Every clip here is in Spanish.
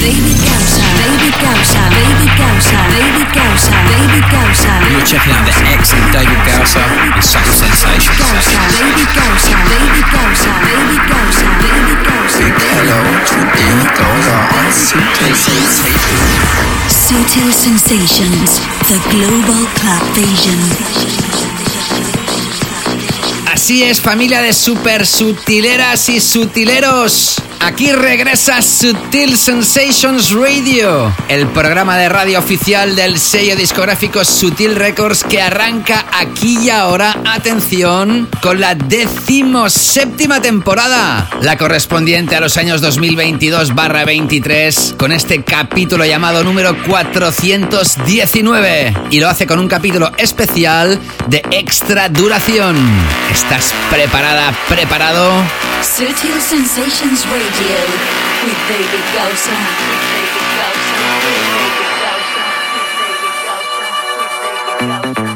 David Gausa. David Gausa. David Gausa. David Gausa. David Gausa. You're checking out the excellent David Gausa and Subtle Sensations. Gausa. David Gausa. David Gausa. David Gausa. David Gausa. Hello to David Gausa on Subtle Sensations. Subtle Sensations. The Global Club Vision. Así es, familia de super sutileras y sutileros. Aquí regresa Sutil Sensations Radio, el programa de radio oficial del sello discográfico Sutil Records que arranca aquí y ahora, atención, con la decimoséptima temporada, la correspondiente a los años 2022-23, con este capítulo llamado número 419. Y lo hace con un capítulo especial de extra duración. ¿Estás preparada, preparado? Sutil Sensations Radio Gausa. With David Gausa. With David Gausa. With Gausa.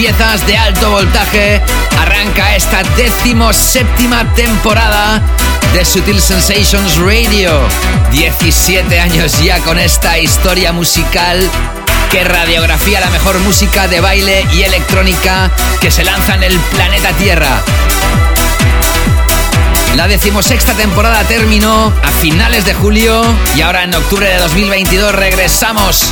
Piezas de alto voltaje arranca esta decimoséptima temporada de Sutil Sensations Radio. 17 años ya con esta historia musical que radiografía la mejor música de baile y electrónica que se lanza en el planeta Tierra. La decimosexta temporada terminó a finales de julio y ahora en octubre de 2022 regresamos.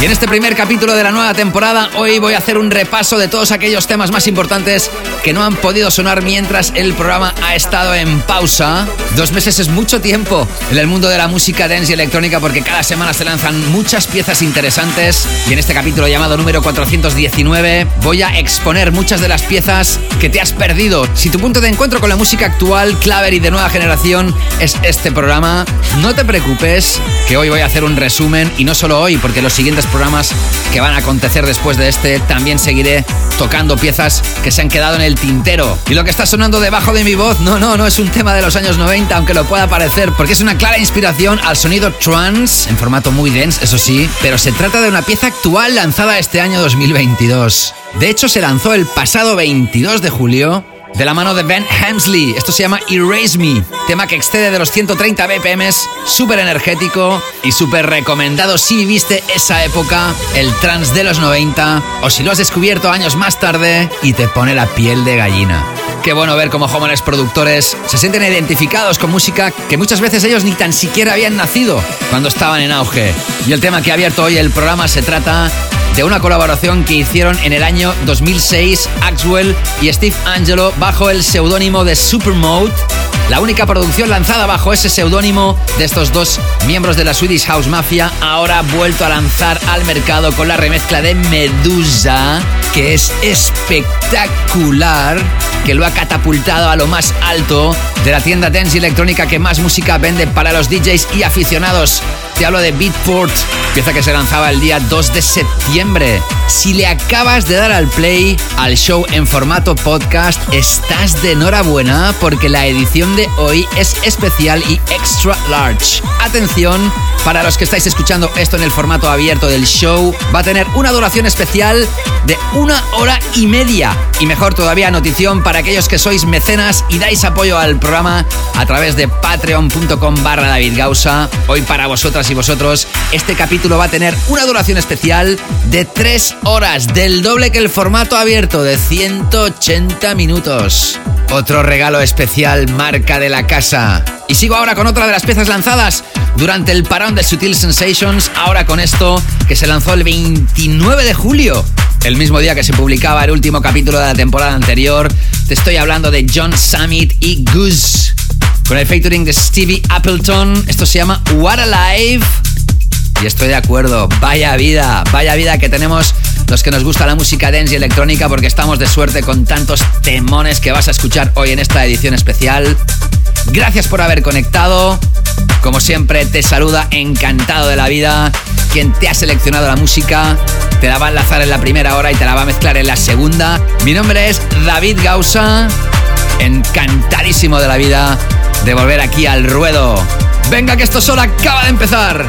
Y en este primer capítulo de la nueva temporada, hoy voy a hacer un repaso de todos aquellos temas más importantes que no han podido sonar mientras el programa ha estado en pausa. Dos meses es mucho tiempo en el mundo de la música dance y electrónica porque cada semana se lanzan muchas piezas interesantes. Y en este capítulo llamado número 419 voy a exponer muchas de las piezas que te has perdido. Si tu punto de encuentro con la música actual, claver y de nueva generación es este programa, no te preocupes que hoy voy a hacer un resumen y no solo hoy, porque los siguientes programas que van a acontecer después de este también seguiré tocando piezas que se han quedado en el tintero. Y lo que está sonando debajo de mi voz, no, no, no es un tema de los años 90, aunque lo pueda parecer, porque es una clara inspiración al sonido trance, en formato muy dense, eso sí, pero se trata de una pieza actual lanzada este año 2022. De hecho, se lanzó el pasado 22 de julio de la mano de Ben Hemsley. Esto se llama Erase Me, tema que excede de los 130 BPM, súper energético y súper recomendado si viviste esa época, el trance de los 90, o si lo has descubierto años más tarde y te pone la piel de gallina. Qué bueno ver cómo jóvenes productores se sienten identificados con música que muchas veces ellos ni tan siquiera habían nacido cuando estaban en auge. Y el tema que ha abierto hoy el programa se trata de una colaboración que hicieron en el año 2006 Axwell y Steve Angelo bajo el seudónimo de Supermode. La única producción lanzada bajo ese seudónimo de estos dos miembros de la Swedish House Mafia ahora vuelto a lanzar al mercado con la remezcla de Medusa, que es espectacular, que lo ha catapultado a lo más alto de la tienda dance electrónica que más música vende para los DJs y aficionados. Te hablo de Beatport, pieza que se lanzaba el día 2 de septiembre. Si le acabas de dar al play al show en formato podcast, estás de enhorabuena porque la edición de hoy es especial y extra large. Atención, para los que estáis escuchando esto en el formato abierto del show, va a tener una duración especial de una hora y media. Y mejor todavía, notición para aquellos que sois mecenas y dais apoyo al programa a través de patreon.com barra David Gausa. Hoy para vosotras y vosotros, este capítulo va a tener una duración especial de 3 horas, del doble que el formato abierto de 180 minutos. Otro regalo especial, marca de la casa. Y sigo ahora con otra de las piezas lanzadas durante el parón de Sutil Sensations, ahora con esto que se lanzó el 29 de julio. El mismo día que se publicaba el último capítulo de la temporada anterior, te estoy hablando de John Summit y Goose. Con el featuring de Stevie Appleton, esto se llama What Alive. Y estoy de acuerdo, vaya vida, vaya vida que tenemos los que nos gusta la música dance y electrónica porque estamos de suerte con tantos temones que vas a escuchar hoy en esta edición especial. Gracias por haber conectado. Como siempre, te saluda encantado de la vida quien te ha seleccionado la música. Te la va a enlazar en la primera hora y te la va a mezclar en la segunda. Mi nombre es David Gausa. Encantadísimo de la vida de volver aquí al ruedo. Venga, que esto solo acaba de empezar.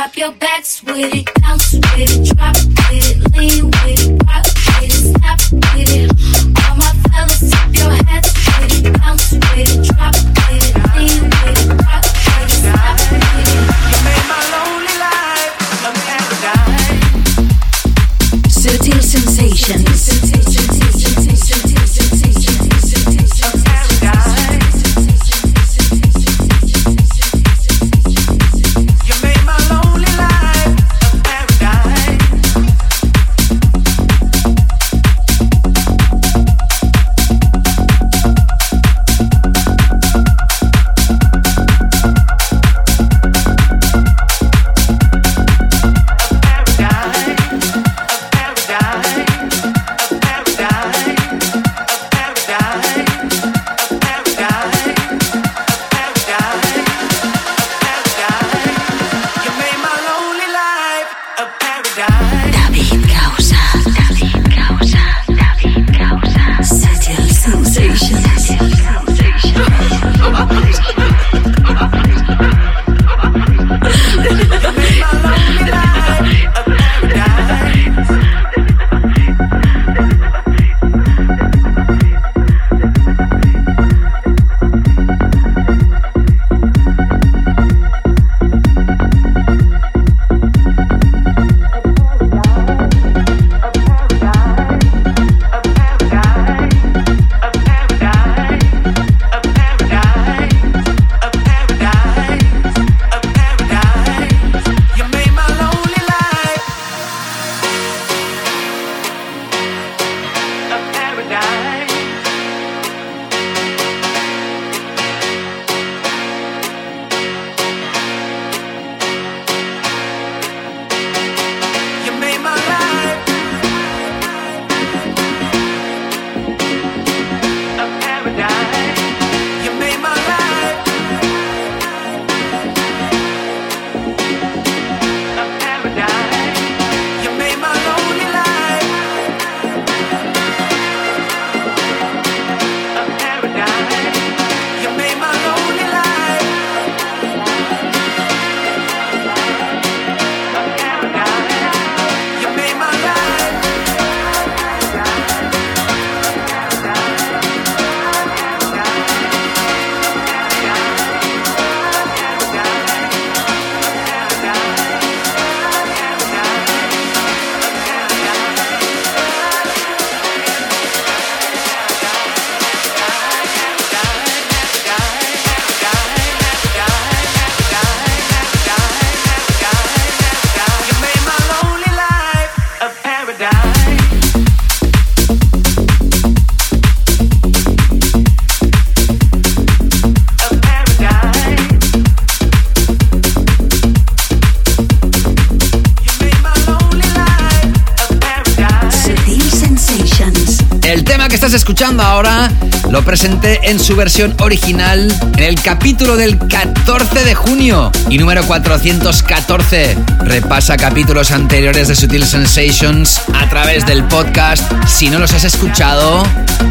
Pop your backs with it, bounce with it, drop en su versión original en el capítulo del 14 de junio y número 414. Repasa capítulos anteriores de Sutil Sensations a través del podcast. Si no los has escuchado,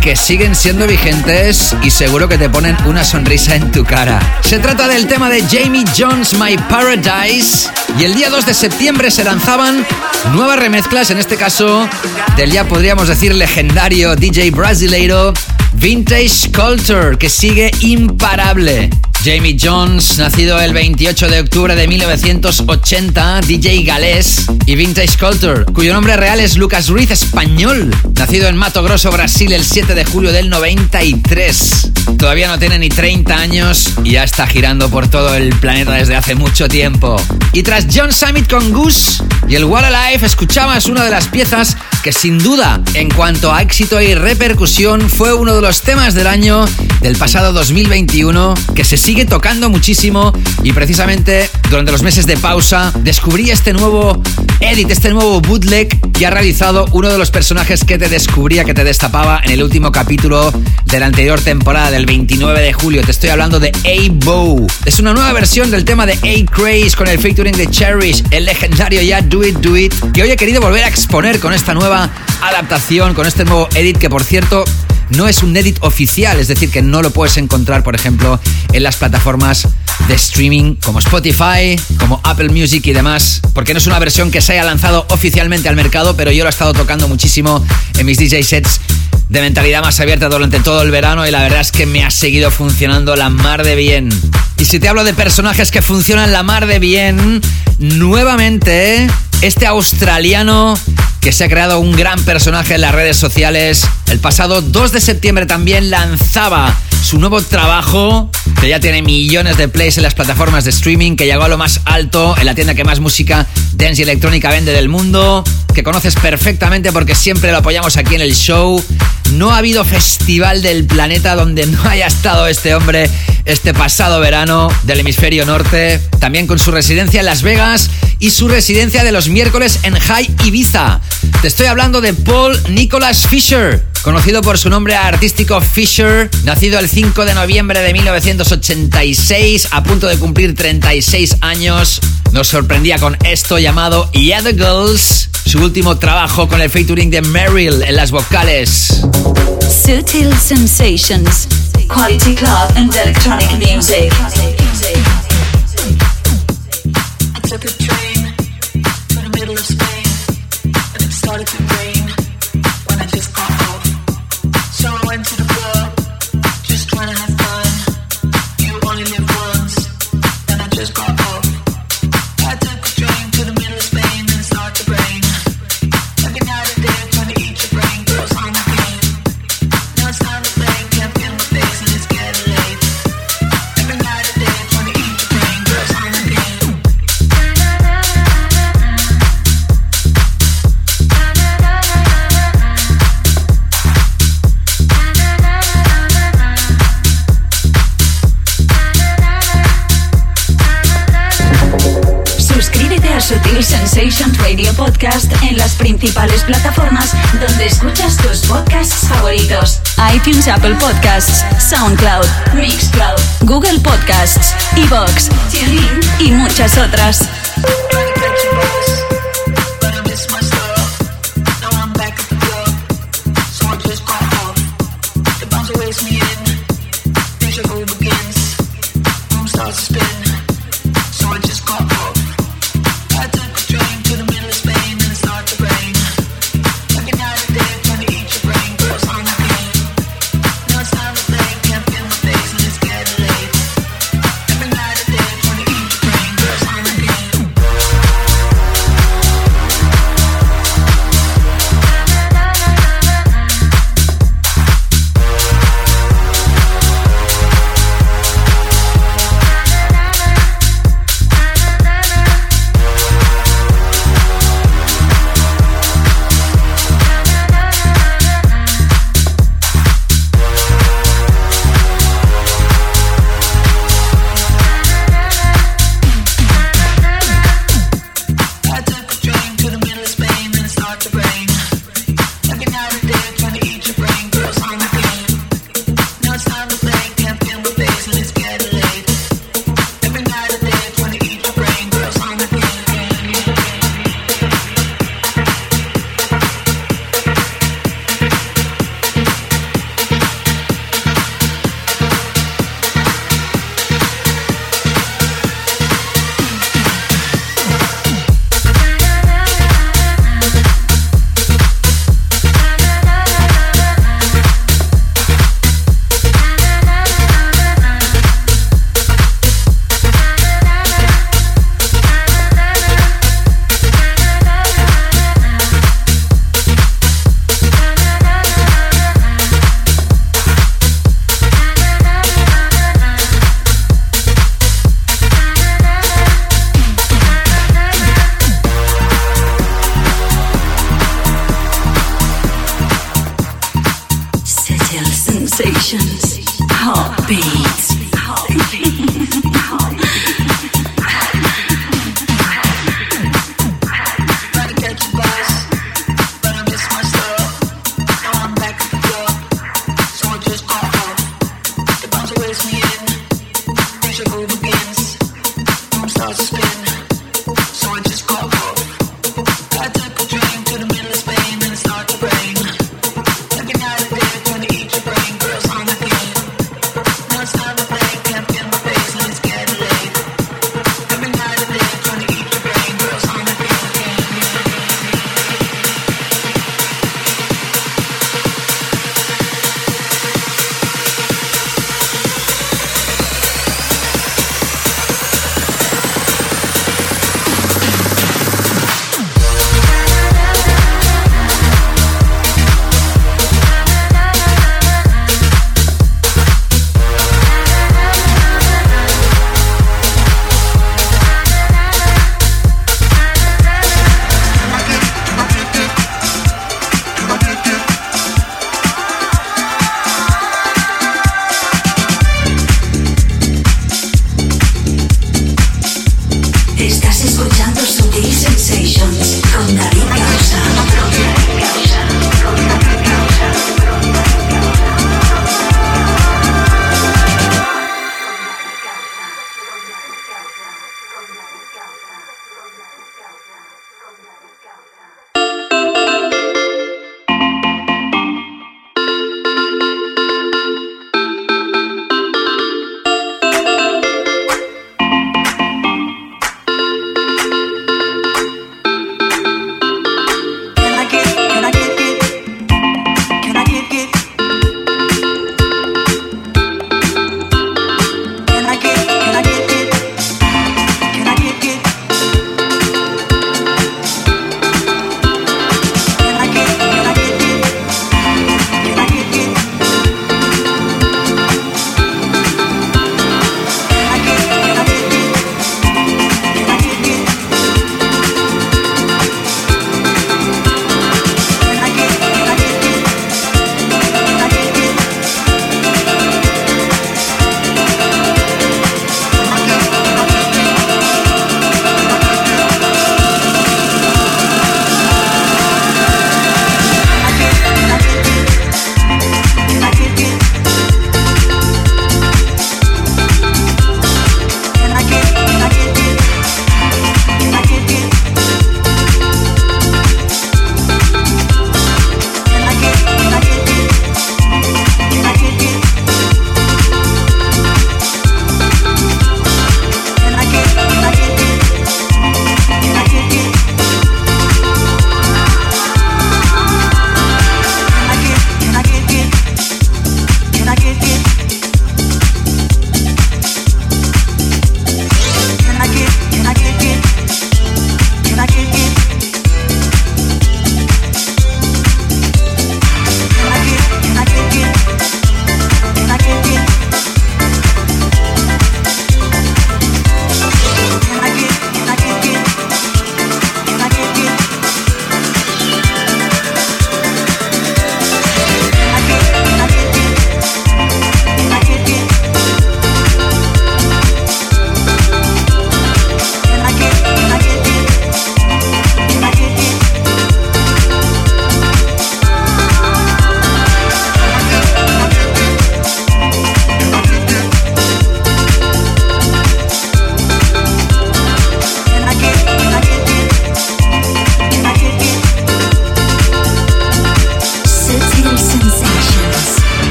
que siguen siendo vigentes y seguro que te ponen una sonrisa en tu cara. Se trata del tema de Jamie Jones, My Paradise. Y el día 2 de septiembre se lanzaban nuevas remezclas, en este caso del ya podríamos decir legendario DJ brasileiro Vintage Culture, que sigue imparable. Jamie Jones, nacido el 28 de octubre de 1980, DJ galés, y Vintage Culture, cuyo nombre real es Lucas Ruiz, español, nacido en Mato Grosso, Brasil, el 7 de julio del 93. Todavía no tiene ni 30 años y ya está girando por todo el planeta desde hace mucho tiempo. Y tras John Summit con Goose y el What Alive, escuchabas una de las piezas que sin duda, en cuanto a éxito y repercusión, fue uno de los temas del año del pasado 2021 que se sigue tocando muchísimo y precisamente durante los meses de pausa descubrí este nuevo edit, este nuevo bootleg que ha realizado uno de los personajes que te descubría, que te destapaba en el último capítulo de la anterior temporada del 29 de julio. Te estoy hablando de A-Bow. Es una nueva versión del tema de A-Craze con el featuring de Cherish, el legendario ya Do It Do It, que hoy he querido volver a exponer con esta nueva adaptación, con este nuevo edit que por cierto no es un edit oficial, es decir, que no lo puedes encontrar, por ejemplo, en las plataformas streaming como Spotify, como Apple Music y demás, porque no es una versión que se haya lanzado oficialmente al mercado, pero yo lo he estado tocando muchísimo en mis DJ sets de mentalidad más abierta durante todo el verano y la verdad es que me ha seguido funcionando la mar de bien. Y si te hablo de personajes que funcionan la mar de bien, nuevamente este australiano que se ha creado un gran personaje en las redes sociales. El pasado 2 de septiembre también lanzaba su nuevo trabajo, que ya tiene millones de plays en las plataformas de streaming, que llegó a lo más alto en la tienda que más música dance y electrónica vende del mundo, que conoces perfectamente porque siempre lo apoyamos aquí en el show. No ha habido festival del planeta donde no haya estado este hombre este pasado verano del hemisferio norte, también con su residencia en Las Vegas y su residencia de los miércoles en High Ibiza. Te estoy hablando de Paul Nicholas Fisher, conocido por su nombre artístico Fisher, nacido el 5 de noviembre de 1986, a punto de cumplir 36 años. Nos sorprendía con esto llamado Yeah the Girls, su último trabajo con el featuring de Meryl en las vocales. Sutil Sensations, Quality Club and Electronic Music. Principales plataformas donde escuchas tus podcasts favoritos. iTunes, Apple Podcasts, SoundCloud, Mixcloud, Google Podcasts, Evox, TuneIn y muchas otras.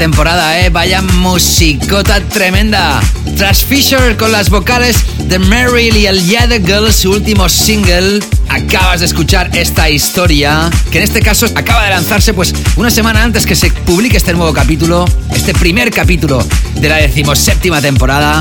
Temporada, ¿eh? Vaya musicota tremenda. Tras Fisher con las vocales de Meryl y el Yeah the Girl, su último single, acabas de escuchar esta historia, que en este caso acaba de lanzarse pues una semana antes que se publique este nuevo capítulo, este primer capítulo de la decimoséptima temporada.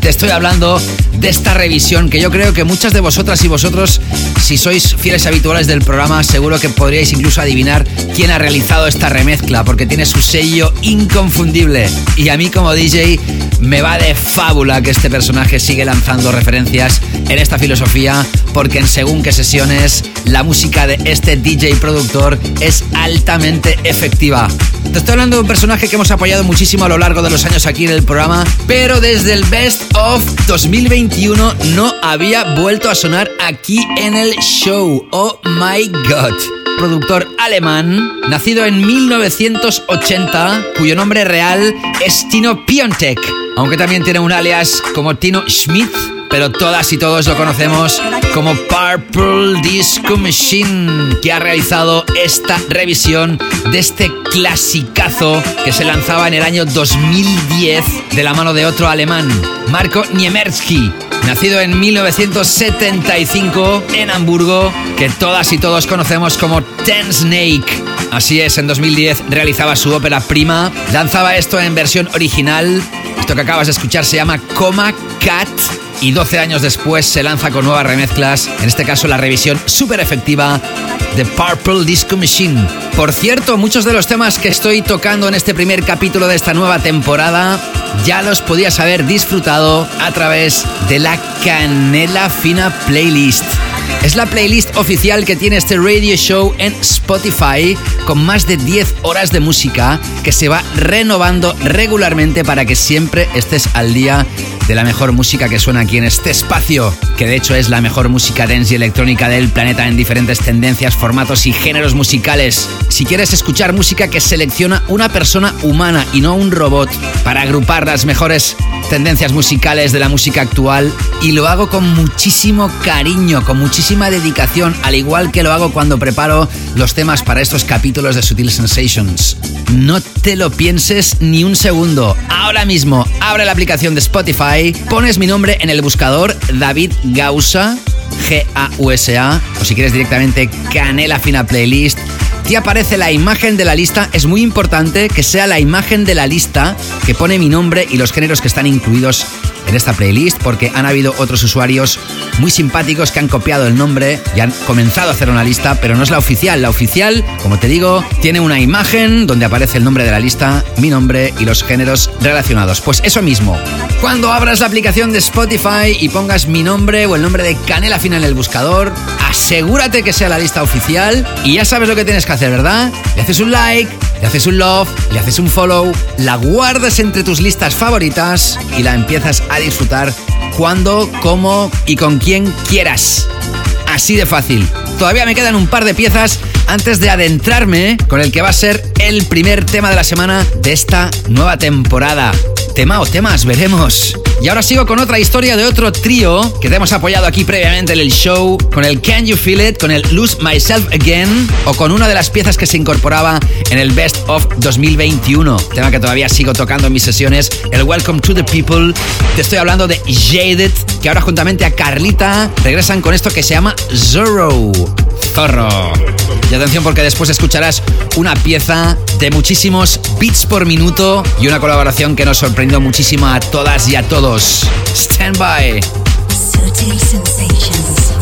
Te estoy hablando de esta revisión que yo creo que muchas de vosotras y vosotros, si sois fieles habituales del programa, seguro que podríais incluso adivinar quién ha realizado esta remezcla, porque tiene su sello inconfundible. Y a mí como DJ me va de fábula que este personaje sigue lanzando referencias en esta filosofía, porque en según qué sesiones la música de este DJ productor es altamente efectiva. Te estoy hablando de un personaje que hemos apoyado muchísimo a lo largo de los años aquí en el programa, pero desde el Best of 2021 no había vuelto a sonar aquí en el show. Oh my god. productor alemán, nacido en 1980, cuyo nombre real es Tino Piontek, aunque también tiene un alias como Tino Schmidt pero todas y todos lo conocemos como Purple Disco Machine, que ha realizado esta revisión de este clasicazo que se lanzaba en el año 2010 de la mano de otro alemán, Marco Niemersky. Nacido en 1975 en Hamburgo, que todas y todos conocemos como Ten Snake. Así es, en 2010 realizaba su ópera prima, lanzaba esto en versión original. Esto que acabas de escuchar se llama Coma Cat y 12 años después se lanza con nuevas remezclas, en este caso la revisión súper efectiva de Purple Disco Machine. Por cierto, muchos de los temas que estoy tocando en este primer capítulo de esta nueva temporada ya los podías haber disfrutado a través de la Canela Fina Playlist. Es la playlist oficial que tiene este radio show en Spotify con más de 10 horas de música que se va renovando regularmente para que siempre estés al día de la mejor música que suena aquí en este espacio, que de hecho es la mejor música dance y electrónica del planeta en diferentes tendencias, formatos y géneros musicales. Si quieres escuchar música que selecciona una persona humana y no un robot para agrupar las mejores tendencias musicales de la música actual y lo hago con muchísimo cariño, con muchísima dedicación, al igual que lo hago cuando preparo los temas para estos capítulos de Sutil Sensations. No te lo pienses ni un segundo. Ahora mismo abre la aplicación de Spotify, pones mi nombre en el buscador David Gausa, G-A-U-S-A, o si quieres directamente Canela Fina Playlist te aparece la imagen de la lista. Es muy importante que sea la imagen de la lista que pone mi nombre y los géneros que están incluidos en esta playlist porque han habido otros usuarios muy simpáticos que han copiado el nombre y han comenzado a hacer una lista, pero no es la oficial. La oficial, como te digo, tiene una imagen donde aparece el nombre de la lista, mi nombre y los géneros relacionados. Pues eso mismo. Cuando abras la aplicación de Spotify y pongas mi nombre o el nombre de Canela Fina en el buscador, asegúrate que sea la lista oficial y ya sabes lo que tienes que hacer, ¿verdad? Le haces un like, le haces un love, le haces un follow, la guardas entre tus listas favoritas y la empiezas a disfrutar cuando, cómo y con quien quieras. Así de fácil. Todavía me quedan un par de piezas antes de adentrarme con el que va a ser el primer tema de la semana de esta nueva temporada. Tema o temas, veremos. Y ahora sigo con otra historia de otro trío que te hemos apoyado aquí previamente en el show, con el Can You Feel It, con el Lose Myself Again o con una de las piezas que se incorporaba en el Best of 2021, tema que todavía sigo tocando en mis sesiones, el Welcome to the People. Te estoy hablando de Jaded, que ahora juntamente a Carlita regresan con esto que se llama Zorro. Zorro. Y atención porque después escucharás una pieza de muchísimos beats por minuto y una colaboración que nos sorprendió muchísimo a todas y a todos. Stand by. no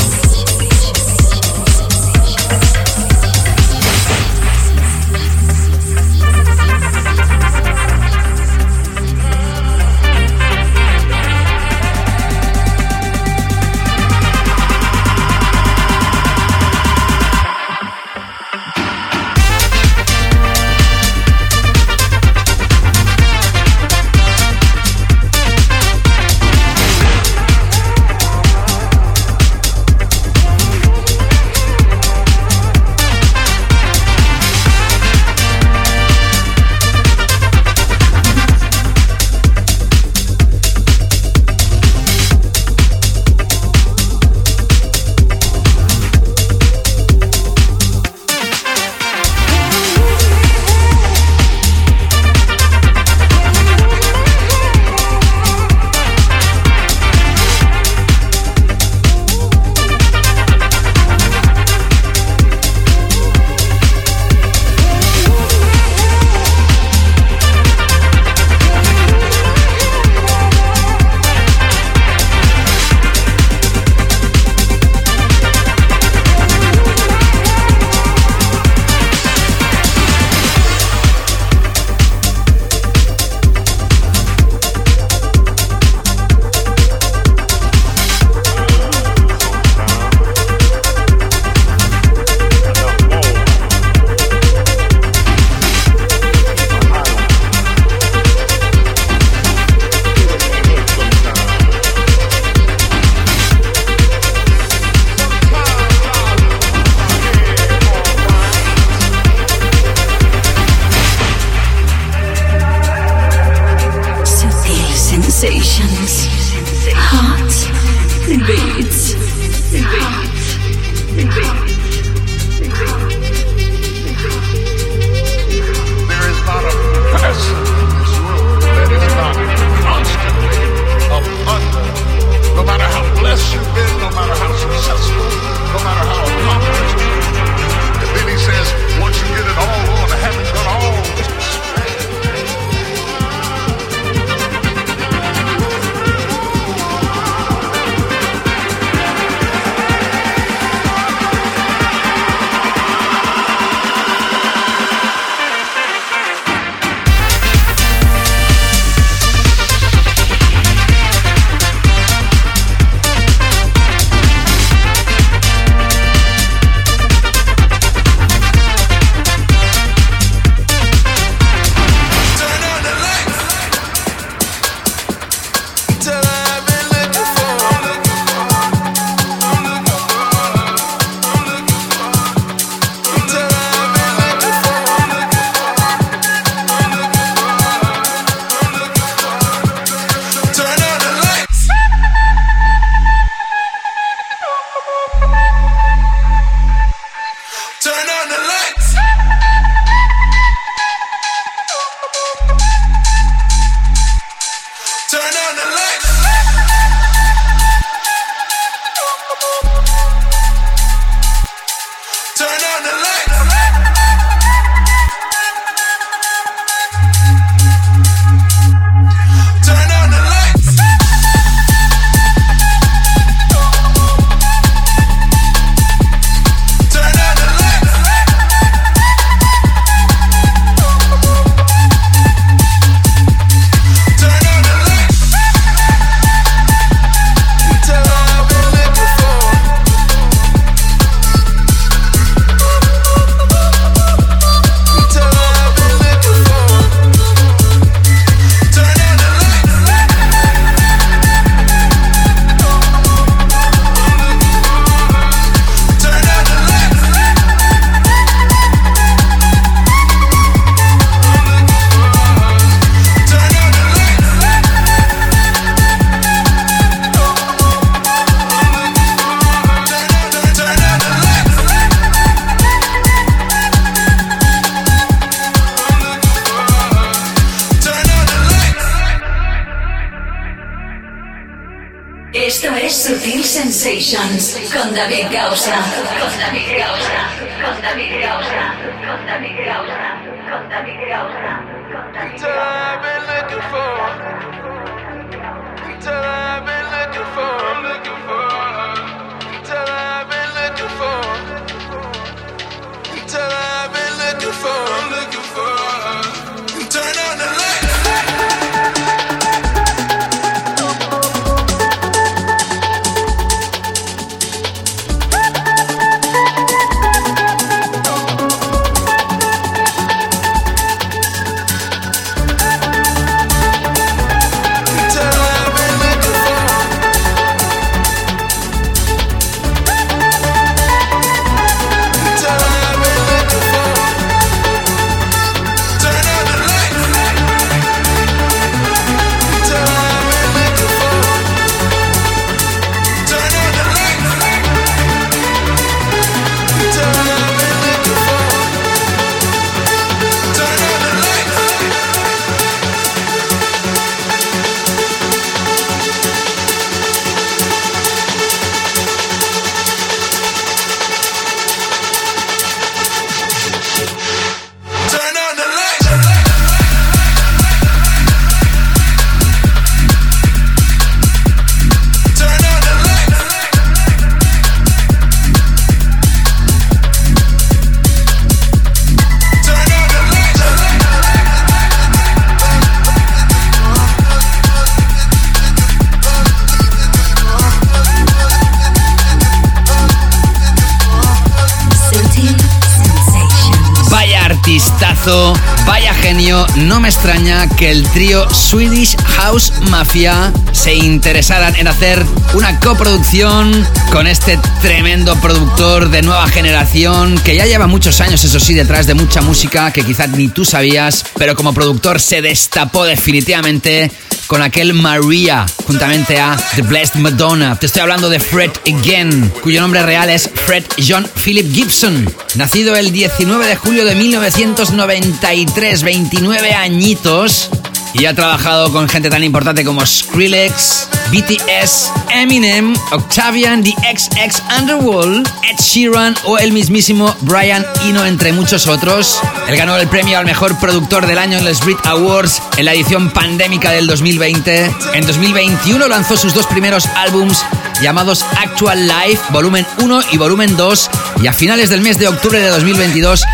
que el trío Swedish House Mafia se interesaran en hacer una coproducción con este tremendo productor de nueva generación que ya lleva muchos años, eso sí, detrás de mucha música que quizás ni tú sabías, pero como productor se destapó definitivamente con aquel Maria, juntamente a The Blessed Madonna. Te estoy hablando de Fred Again, cuyo nombre real es Fred John Philip Gibson. Nacido el 19 de julio de 1993, 29 añitos, y ha trabajado con gente tan importante como Skrillex, BTS, Eminem, Octavian, The XX Underworld, Ed Sheeran o el mismísimo Brian Eno, entre muchos otros. Él ganó el premio al mejor productor del año en los Brit Awards en la edición pandémica del 2020. En 2021 lanzó sus dos primeros álbums llamados Actual Life, volumen 1 y volumen 2, y a finales del mes de octubre de 2022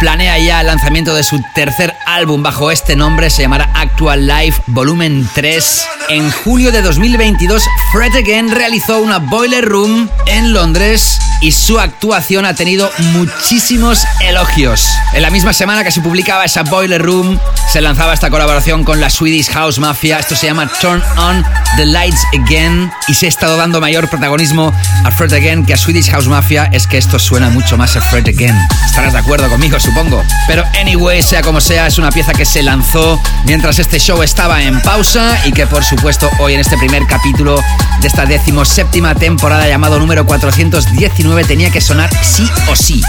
planea ya el lanzamiento de su tercer álbum bajo este nombre, se llamará Actual Life Volumen 3. En julio de 2022, Fred Again realizó una Boiler Room en Londres y su actuación ha tenido muchísimos elogios. En la misma semana que se publicaba esa Boiler Room, se lanzaba esta colaboración con la Swedish House Mafia. Esto se llama Turn On the Lights Again y se ha estado dando mayor protagonismo a Fred Again que a Swedish House Mafia. Es que esto suena mucho más a Fred Again. Estarás de acuerdo conmigo, supongo. Pero anyway, sea como sea, es una pieza que se lanzó mientras este show estaba en pausa y que por supuesto hoy en este primer capítulo de esta decimoséptima temporada llamado número 419 tenía que sonar sí o sí.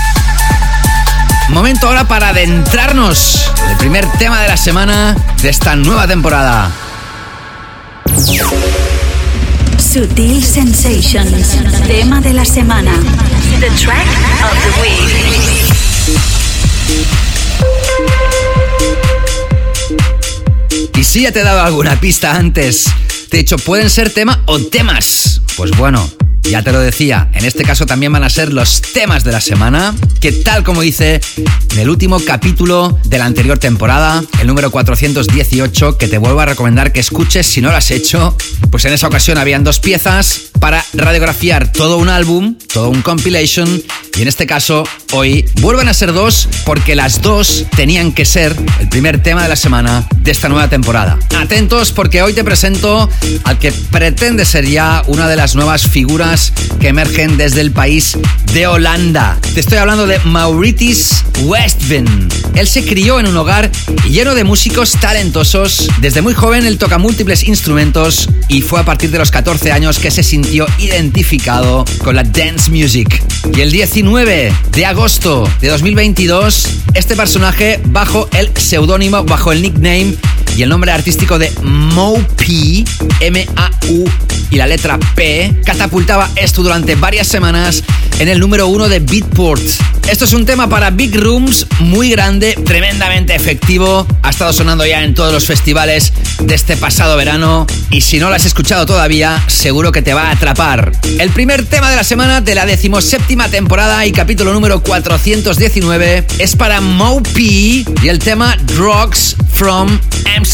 Momento ahora para adentrarnos el primer tema de la semana de esta nueva temporada. Sutil Sensations, tema de la semana. The track of the week. Y si ya te he dado alguna pista antes, de hecho pueden ser tema o temas. Pues bueno, ya te lo decía, en este caso también van a ser los temas de la semana, que tal como hice en el último capítulo de la anterior temporada, el número 418, que te vuelvo a recomendar que escuches si no lo has hecho, pues en esa ocasión habían dos piezas para radiografiar todo un álbum, todo un compilation, y en este caso hoy vuelven a ser dos porque las dos tenían que ser el primer tema de la semana de esta nueva temporada. Atentos porque hoy te presento al que pretende ser ya una de las nuevas figuras que emergen desde el país de Holanda. Te estoy hablando de Mauritis Westven. Él se crió en un hogar lleno de músicos talentosos. Desde muy joven él toca múltiples instrumentos y fue a partir de los 14 años que se sintió identificado con la dance music. Y el 19 de agosto de 2022, este personaje bajo el seudónimo, bajo el nickname y el nombre artístico de Mopi, M-A-U y la letra P, catapultaba esto durante varias semanas en el número uno de Beatport. Esto es un tema para Big Rooms muy grande, tremendamente efectivo. Ha estado sonando ya en todos los festivales de este pasado verano y si no lo has escuchado todavía, seguro que te va a atrapar. El primer tema de la semana de la decimoséptima temporada y capítulo número 419 es para Mopi y el tema Drugs from Amsterdam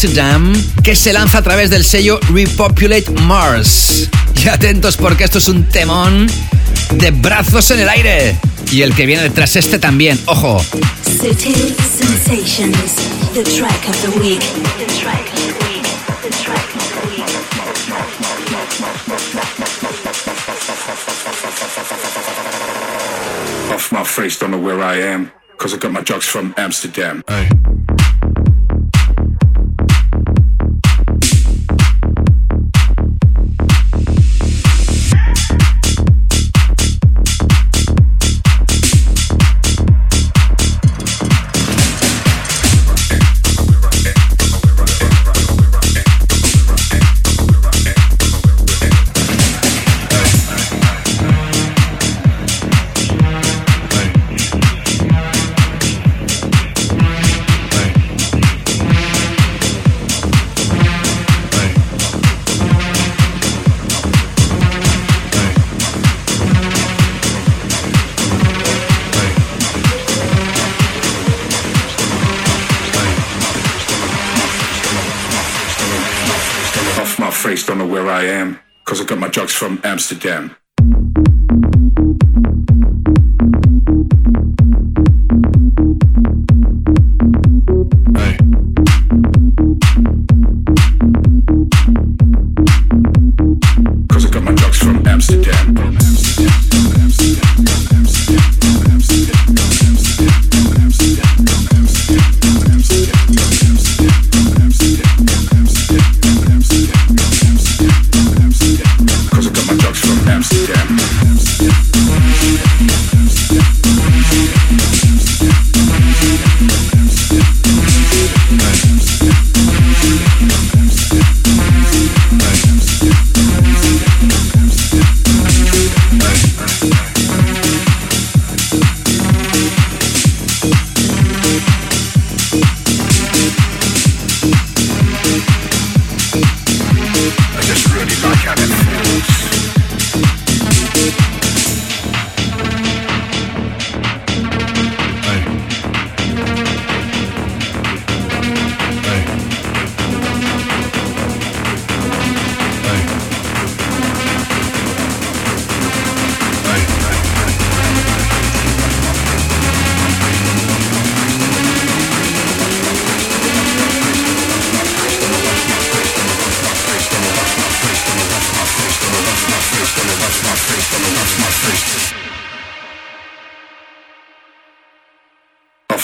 que se lanza a través del sello Repopulate Mars. Y atentos porque esto es un temón de brazos en el aire. Y el que viene detrás este también, ojo. Off my face, don't know where I am. Cause I got my drugs from Amsterdam. Amsterdam.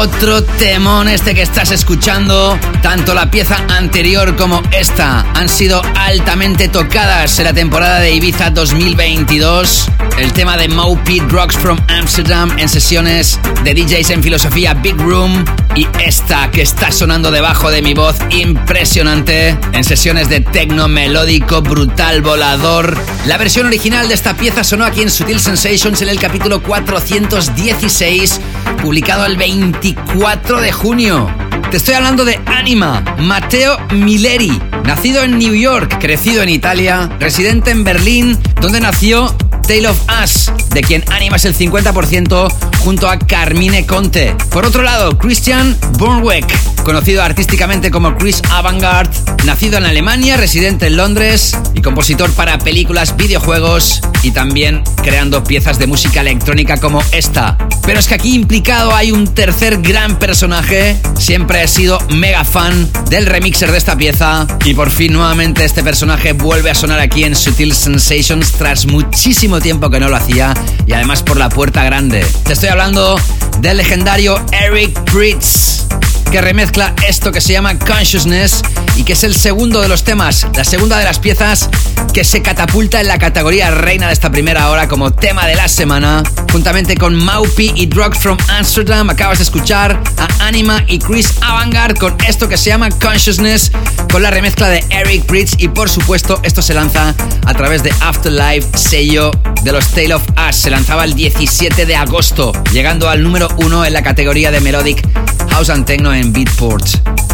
Otro temón este que estás escuchando. Tanto la pieza anterior como esta han sido altamente tocadas en la temporada de Ibiza 2022. El tema de Pete Rocks from Amsterdam en sesiones de DJs en filosofía Big Room. Y esta que está sonando debajo de mi voz, impresionante, en sesiones de tecno melódico, brutal, volador. La versión original de esta pieza sonó aquí en Sutil Sensations en el capítulo 416 publicado el 24 de junio. Te estoy hablando de Anima, Matteo Milleri, nacido en New York, crecido en Italia, residente en Berlín, donde nació Tale of Us, de quien Anima es el 50% junto a Carmine Conte. Por otro lado, Christian Bornweck, conocido artísticamente como Chris Avantgarde, nacido en Alemania, residente en Londres y compositor para películas, videojuegos y también creando piezas de música electrónica como esta. Pero es que aquí implicado hay un tercer gran personaje. Siempre he sido mega fan del remixer de esta pieza y por fin nuevamente este personaje vuelve a sonar aquí en Sutil Sensations tras muchísimo tiempo que no lo hacía y además por la puerta grande. Te estoy hablando del legendario Eric Pritz que remezcla esto que se llama Consciousness y que es el segundo de los temas, la segunda de las piezas que se catapulta en la categoría reina de esta primera hora como tema de la semana, juntamente con Maupi y Drugs from Amsterdam. Acabas de escuchar a Anima y Chris Avantgarde con esto que se llama Consciousness, con la remezcla de Eric Bridge y por supuesto esto se lanza a través de Afterlife, sello de los Tale of Us. Se lanzaba el 17 de agosto, llegando al número uno en la categoría de Melodic House and Techno en Beatport.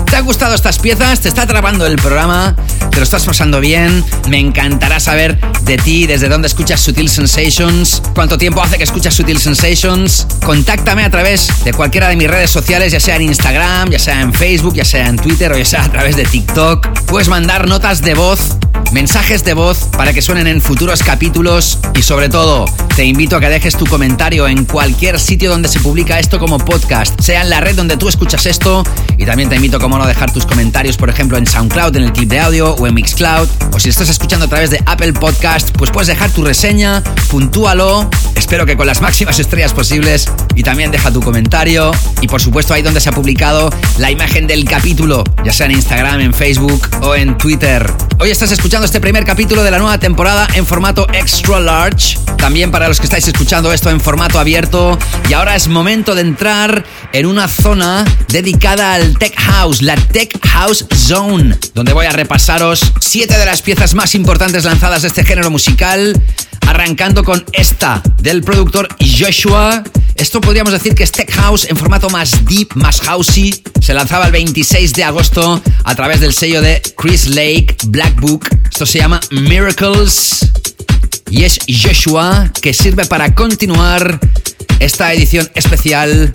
¿Te han gustado estas piezas? ¿Te está atrapando el programa? ¿Te lo estás pasando bien? Me encantará saber de ti, desde dónde escuchas Sutil Sensations, cuánto tiempo hace que escuchas Sutil Sensations. Contáctame a través de cualquiera de mis redes sociales, ya sea en Instagram, ya sea en Facebook, ya sea en Twitter o ya sea a través de TikTok. Puedes mandar notas de voz mensajes de voz para que suenen en futuros capítulos y sobre todo te invito a que dejes tu comentario en cualquier sitio donde se esto como podcast, sea en la red donde tú escuchas esto y también te invito como no dejar tus comentarios por ejemplo en SoundCloud, en el clip de audio o en Mixcloud o si estás escuchando a través de Apple Podcast pues puedes dejar tu reseña, puntúalo, espero que con las máximas estrellas posibles y también deja tu comentario y por supuesto ahí donde se ha publicado la imagen del capítulo, ya sea en Instagram, en Facebook o en Twitter. Hoy estás escuchando este primer capítulo de la nueva temporada en formato extra large. También para los que estáis escuchando esto en formato abierto. Y ahora es momento de entrar en una zona dedicada al Tech House, la Tech House Zone, donde voy a repasaros siete de las piezas más importantes lanzadas de este género musical, arrancando con esta del productor Joshua. Esto podríamos decir que es Tech House en formato más deep, más housey. Se lanzaba el 26 de agosto a través del sello de Chris Lake, Black Book. Esto se llama Miracles y es Joshua que sirve para continuar esta edición especial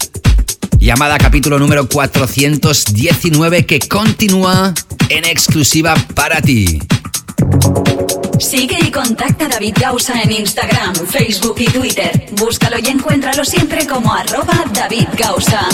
llamada capítulo número 419 que continúa en exclusiva para ti. Sigue y contacta a David Gausa en Instagram, Facebook y Twitter. Búscalo y encuéntralo siempre como arroba David Gausa.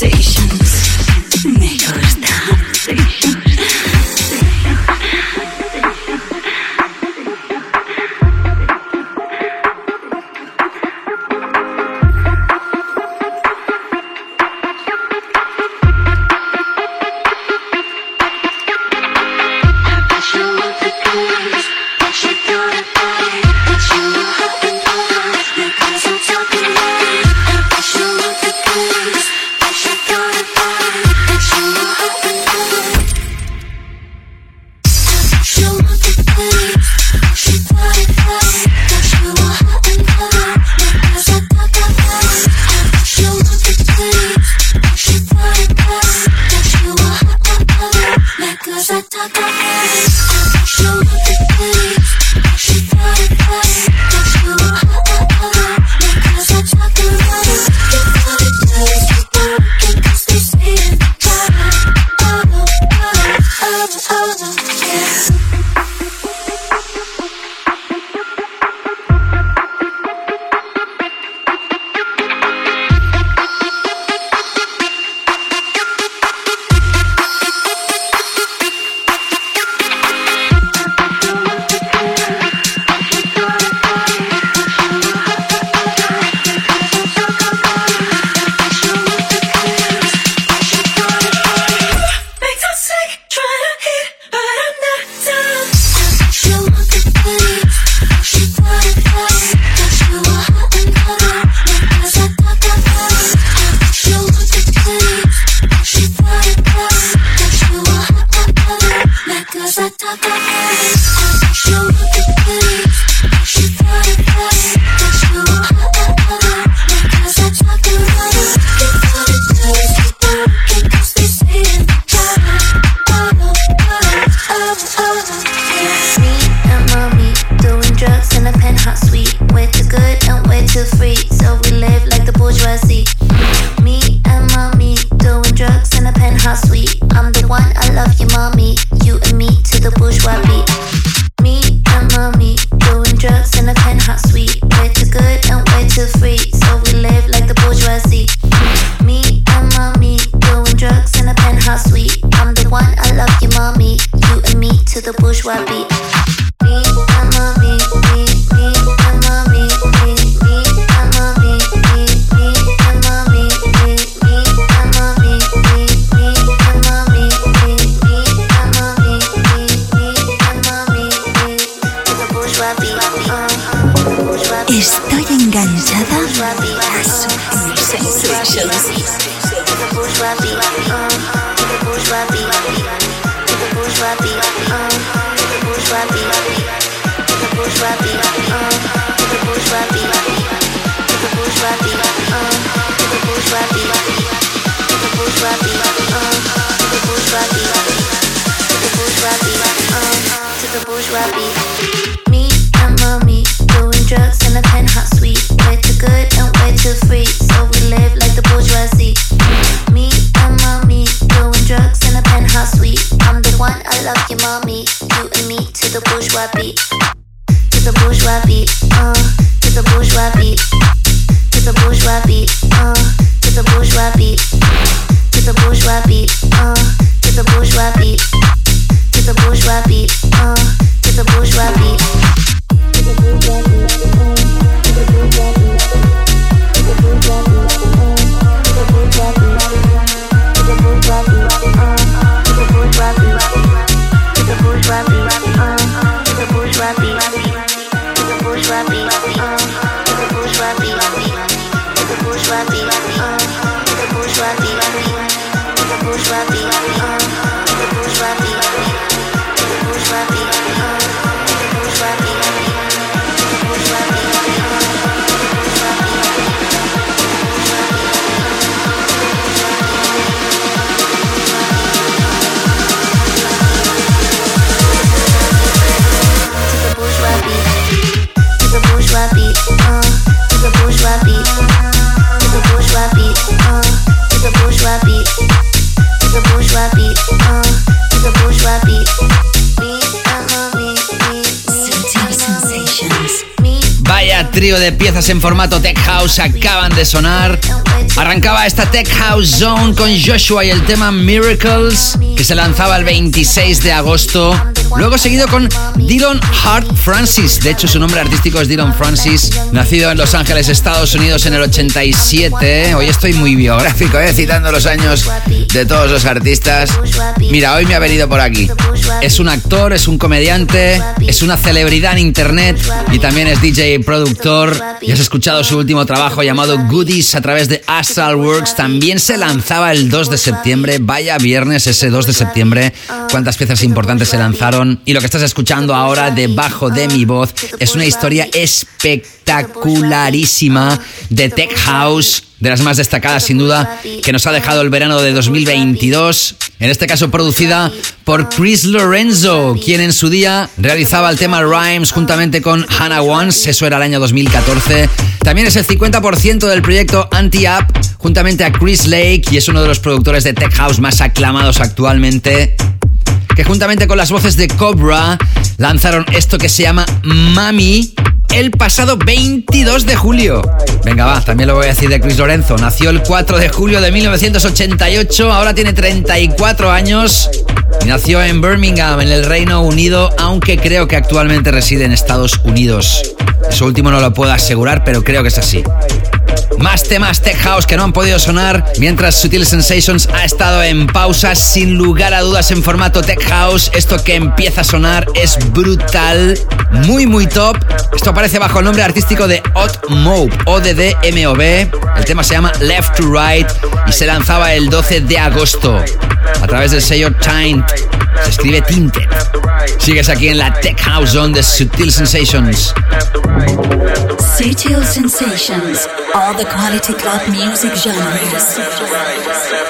conversation. En formato Tech House acaban de sonar. Arrancaba esta Tech House Zone con Joshua y el tema Miracles, que se lanzaba el 26 de agosto. Luego seguido con Dylan Hart Francis. De hecho, su nombre artístico es Dylan Francis. Nacido en Los Ángeles, Estados Unidos en el 87. Hoy estoy muy biográfico, ¿eh? citando los años de todos los artistas. Mira, hoy me ha venido por aquí. Es un actor, es un comediante, es una celebridad en internet y también es DJ y productor. Y has escuchado su último trabajo llamado Goodies a través de Astral Works. También se lanzaba el 2 de septiembre. Vaya viernes ese 2 de septiembre. Cuántas piezas importantes se lanzaron. Y lo que estás escuchando ahora debajo de mi voz es una historia espectacularísima de Tech House de las más destacadas sin duda, que nos ha dejado el verano de 2022, en este caso producida por Chris Lorenzo, quien en su día realizaba el tema Rhymes juntamente con Hannah Once, eso era el año 2014. También es el 50% del proyecto Anti-App, juntamente a Chris Lake, y es uno de los productores de Tech House más aclamados actualmente que juntamente con las voces de Cobra lanzaron esto que se llama Mami el pasado 22 de julio. Venga, va, también lo voy a decir de Chris Lorenzo. Nació el 4 de julio de 1988, ahora tiene 34 años y nació en Birmingham, en el Reino Unido, aunque creo que actualmente reside en Estados Unidos. Eso último no lo puedo asegurar, pero creo que es así. Más temas Tech House que no han podido sonar mientras Sutil Sensations ha estado en pausa sin lugar a dudas en formato Tech House. Esto que empieza a sonar es brutal, muy muy top. Esto aparece bajo el nombre artístico de Odd Mob, O-D-D-M-O-B. El tema se llama Left to Right y se lanzaba el 12 de agosto a través del sello Tint. Se escribe Tinted. Sigues aquí en la Tech House Zone de Sutil Sensations. Sutil Sensations. All the quality club music genres.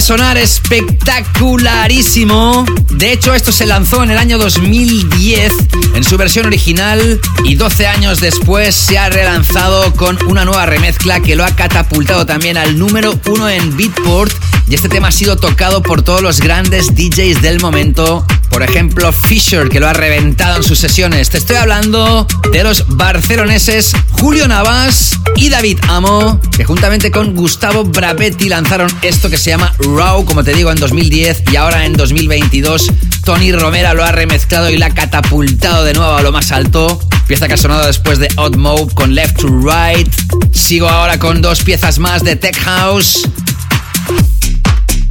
sonar espectacularísimo. De hecho, esto se lanzó en el año 2010 en su versión original y 12 años después se ha relanzado con una nueva remezcla que lo ha catapultado también al número uno en Beatport. Y este tema ha sido tocado por todos los grandes DJs del momento. Por ejemplo, Fisher, que lo ha reventado en sus sesiones. Te estoy hablando de los barceloneses Julio Navas y David Amo, que juntamente con Gustavo Bravetti lanzaron esto que se llama Raw, como te digo, en 2010 y ahora en 2022 Tony Romera lo ha remezclado y la ha catapultado de nuevo a lo más alto. Pieza que ha sonado después de Odd Mode con Left to Right. Sigo ahora con dos piezas más de Tech House.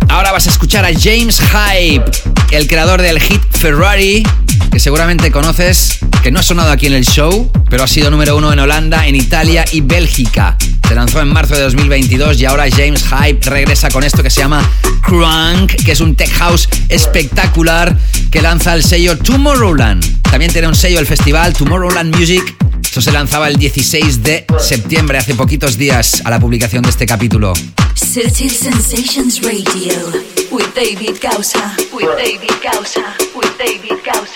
Ahora vas a escuchar a James Hype, el creador del hit Ferrari, que seguramente conoces, que no ha sonado aquí en el show, pero ha sido número uno en Holanda, en Italia y Bélgica. Se lanzó en marzo de 2022 y ahora James Hype regresa con esto que se llama Crunk, que es un tech house espectacular que lanza el sello Tomorrowland. También tiene un sello el festival Tomorrowland Music Esto se lanzaba el 16 de septiembre, hace poquitos días, a la publicación de este capítulo. Sensations Radio with David Gausa, with David Gausa, with David Gausa.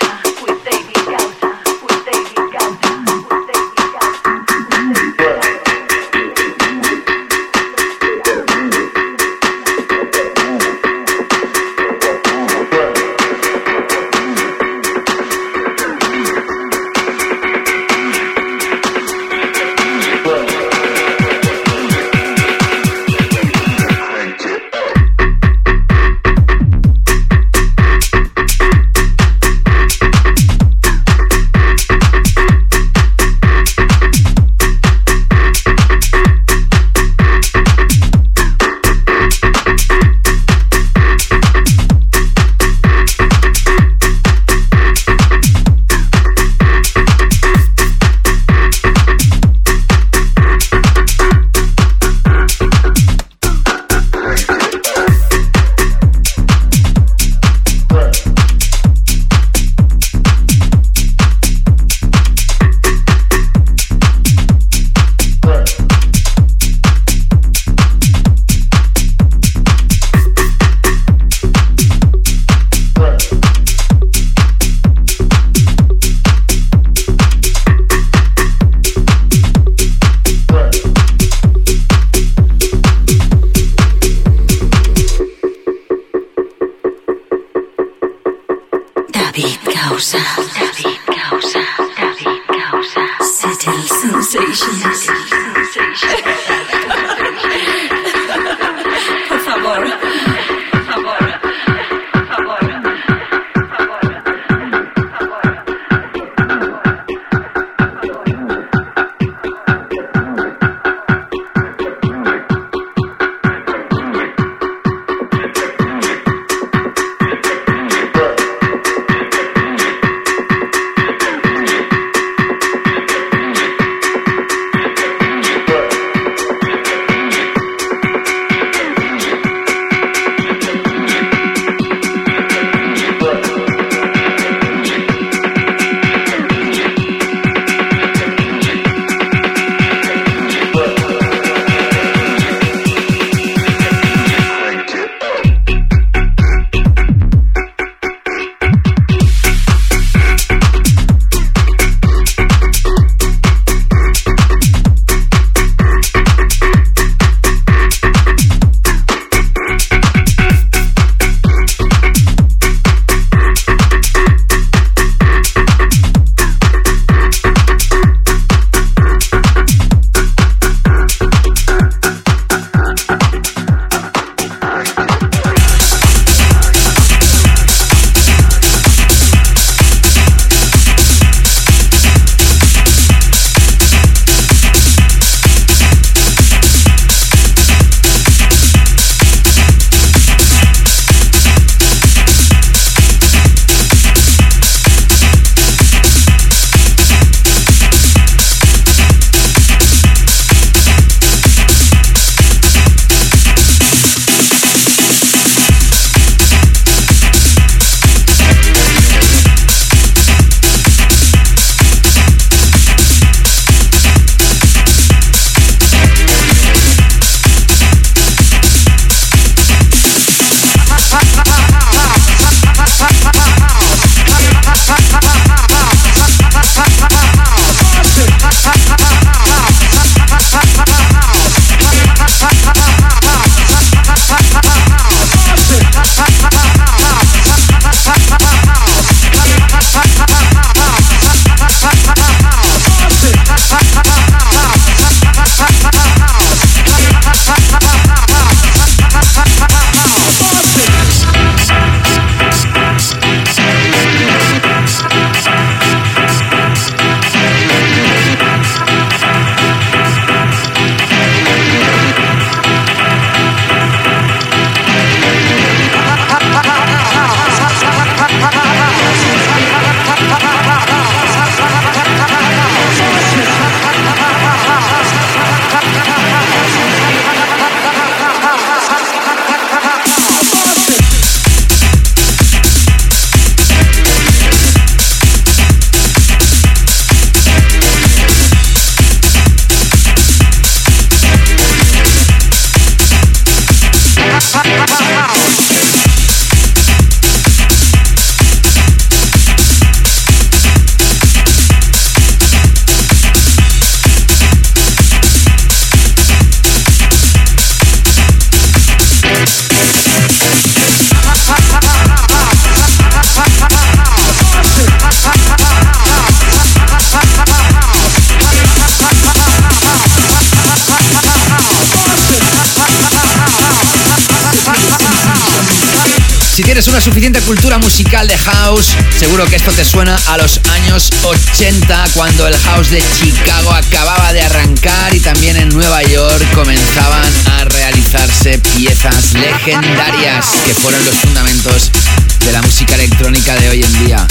Musical de house, seguro que esto te suena a los años 80, cuando el house de Chicago acababa de arrancar y también en Nueva York comenzaban a realizarse piezas legendarias que fueron los fundamentos de la música electrónica de hoy en día.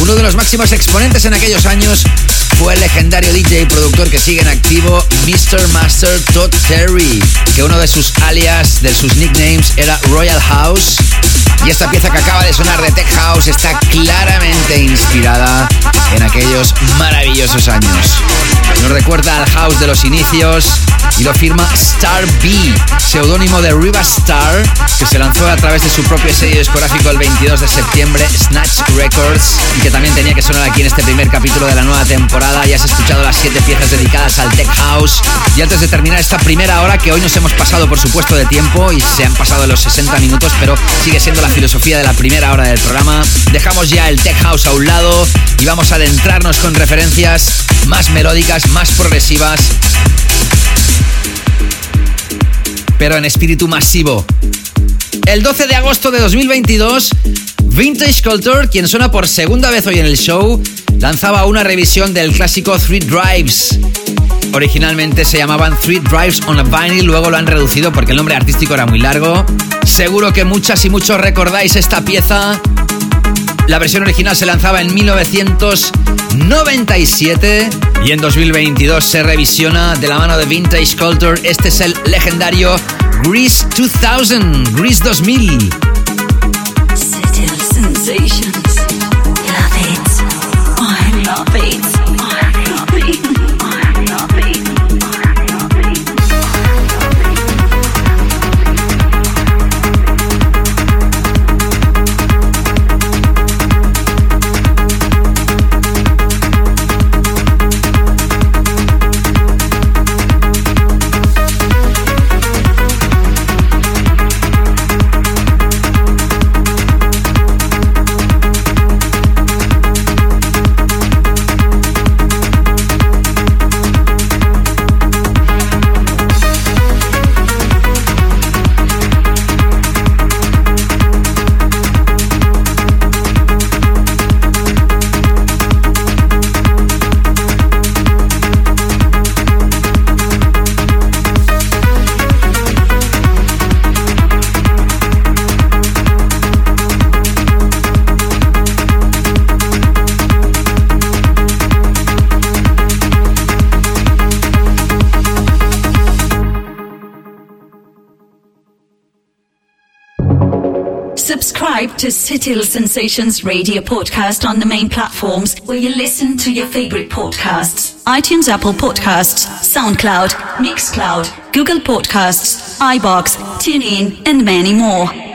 Uno de los máximos exponentes en aquellos años fue el legendario DJ y productor que sigue en activo, Mr. Master Todd Terry, que uno de sus alias, de sus nicknames, era Royal House. Y esta pieza que acaba de sonar de Tech House está claramente inspirada en aquellos maravillosos años. Nos recuerda al house de los inicios y lo firma Star B, seudónimo de Riva Star, que se lanzó a través de su propio sello discográfico el 22 de septiembre, Snatch Records, y que también tenía que sonar aquí en este primer capítulo de la nueva temporada. Ya has escuchado las siete piezas dedicadas al Tech House. Y antes de terminar esta primera hora, que hoy nos hemos pasado por supuesto de tiempo y se han pasado los 60 minutos, pero sigue siendo la filosofía de la primera hora del programa, dejamos ya el Tech House a un lado y vamos a adentrarnos con referencias más melódicas, más progresivas pero en espíritu masivo. El 12 de agosto de 2022, Vintage Culture, quien suena por segunda vez hoy en el show, lanzaba una revisión del clásico Three Drives. Originalmente se llamaban Three Drives on a Vinyl, luego lo han reducido porque el nombre artístico era muy largo. Seguro que muchas y muchos recordáis esta pieza. La versión original se lanzaba en 1997 y en 2022 se revisiona de la mano de Vintage Culture. Este es el legendario Grease 2000, Grease 2000. sensations. To Sitil Sensations Radio podcast on the main platforms where you listen to your favorite podcasts iTunes, Apple Podcasts, SoundCloud, Mixcloud, Google Podcasts, iBox, TuneIn, and many more.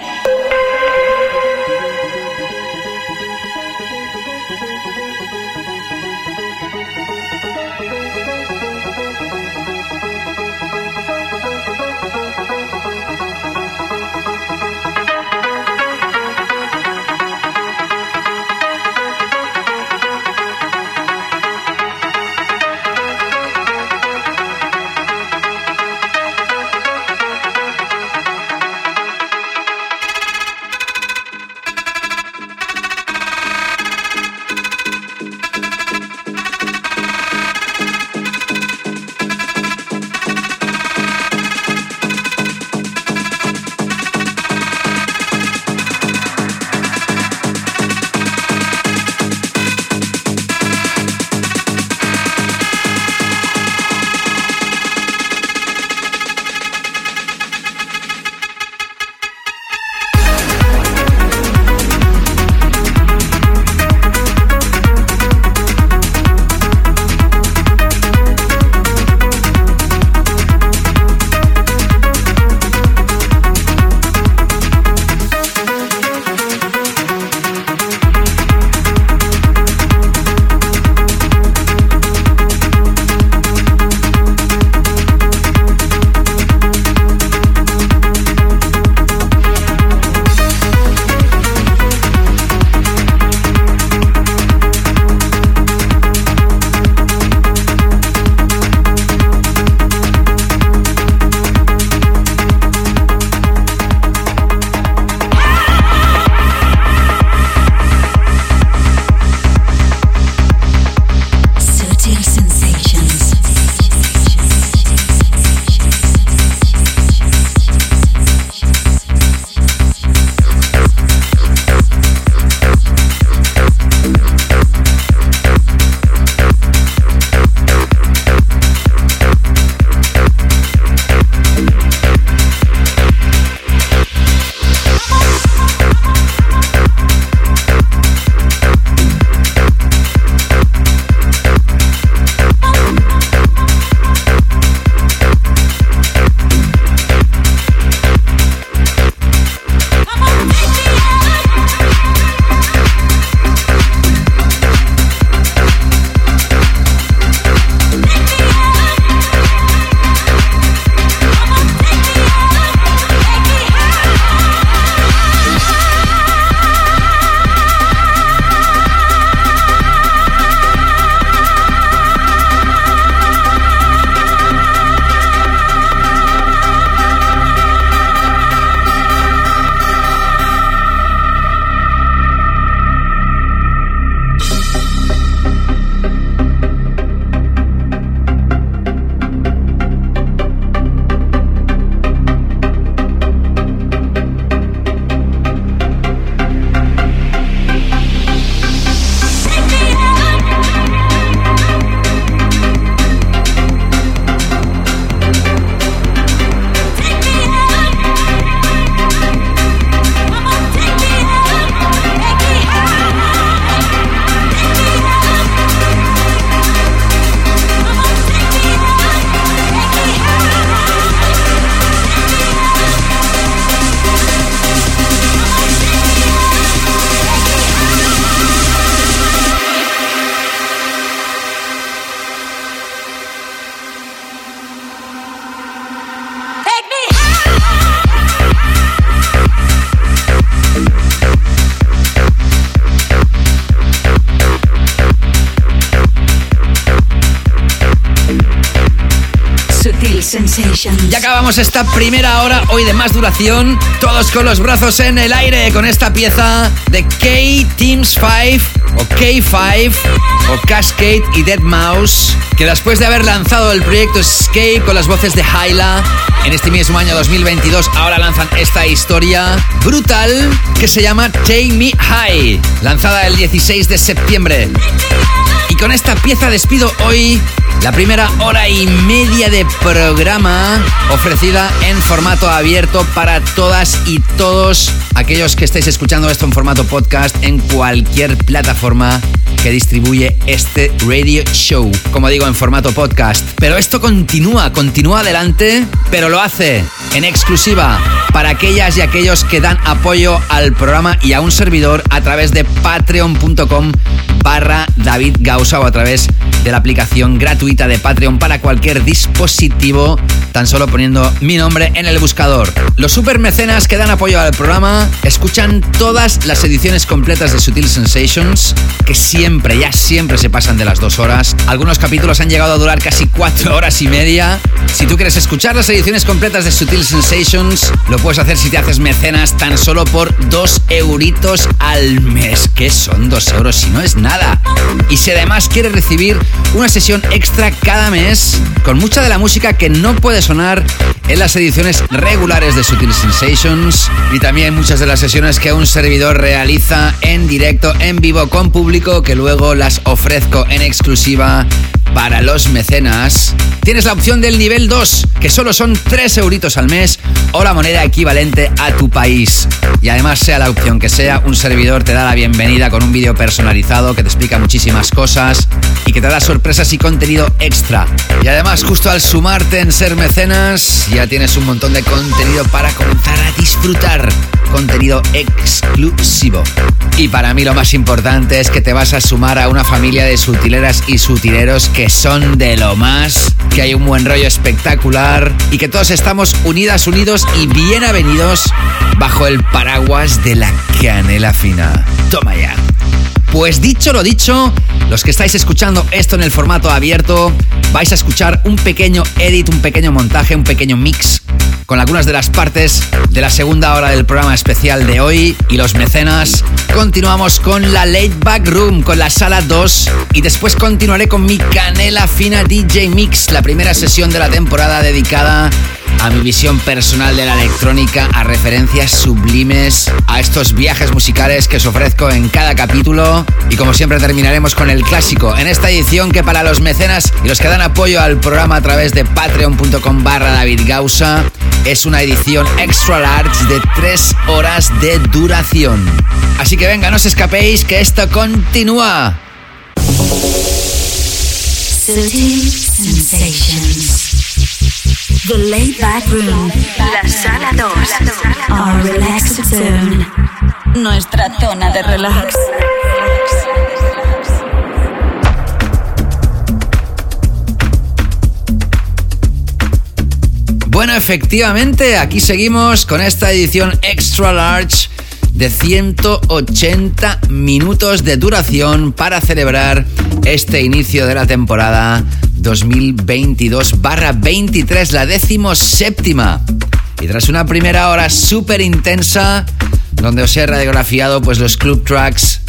Ya acabamos esta primera hora hoy de más duración, todos con los brazos en el aire con esta pieza de K Teams 5 o K5 o Cascade y Dead Mouse, que después de haber lanzado el proyecto Escape con las voces de Hyla en este mismo año 2022, ahora lanzan esta historia brutal que se llama Take Me High, lanzada el 16 de septiembre. Y con esta pieza despido hoy la primera hora y media de programa ofrecida en formato abierto para todas y todos aquellos que estéis escuchando esto en formato podcast en cualquier plataforma que distribuye este radio show, como digo, en formato podcast. Pero esto continúa, continúa adelante, pero lo hace en exclusiva para aquellas y aquellos que dan apoyo al programa y a un servidor a través de patreon.com barra David Gausa o a través de la aplicación gratuita de Patreon para cualquier dispositivo, tan solo poniendo mi nombre en el buscador. Los super mecenas que dan apoyo al programa escuchan todas las ediciones completas de Sutil Sensations, que siempre, ya siempre se pasan de las dos horas. Algunos capítulos han llegado a durar casi cuatro horas y media. Si tú quieres escuchar las ediciones completas de Sutil Sensations, lo puedes hacer si te haces mecenas tan solo por dos euritos al mes, que son dos euros si no es nada. Y si además quieres recibir una sesión extra cada mes con mucha de la música que no puede sonar en las ediciones regulares de Sutil Sensations y también muchas de las sesiones que un servidor realiza en directo, en vivo, con público, que luego las ofrezco en exclusiva para los mecenas. Tienes la opción del nivel 2, que solo son 3 euritos al mes o la moneda equivalente a tu país. Y además, sea la opción que sea, un servidor te da la bienvenida con un vídeo personalizado que te explica muchísimas cosas y que te da sorpresas y contenido extra. Y además, justo al sumarte en ser mecenas, ya tienes un montón de contenido para comenzar a disfrutar. Contenido exclusivo. Y para mí lo más importante es que te vas a sumar a una familia de sutileras y sutileros que son de lo más, que hay un buen rollo espectacular y que todos estamos unidas, unidos y bien avenidos bajo el paraguas de la canela fina. Toma ya. Pues dicho lo dicho, los que estáis escuchando esto en el formato abierto, vais a escuchar un pequeño edit, un pequeño montaje, un pequeño mix con algunas de las partes de la segunda hora del programa especial de hoy y los mecenas. Continuamos con la Late Back Room, con la sala 2 y después continuaré con mi Canela Fina DJ Mix, la primera sesión de la temporada dedicada a mi visión personal de la electrónica, a referencias sublimes, a estos viajes musicales que os ofrezco en cada capítulo. Y como siempre terminaremos con el clásico en esta edición que para los mecenas y los que dan apoyo al programa a través de patreon.com barra David Gausa es una edición extra large de 3 horas de duración. Así que venga, no os escapéis que esto continúa. The Laid Back Room. La sala 2. Our Relaxed Zone. Nuestra zona de relax. Efectivamente, aquí seguimos con esta edición extra large de 180 minutos de duración para celebrar este inicio de la temporada 2022-23, la décimo séptima. Y tras una primera hora súper intensa, donde os he radiografiado pues, los club tracks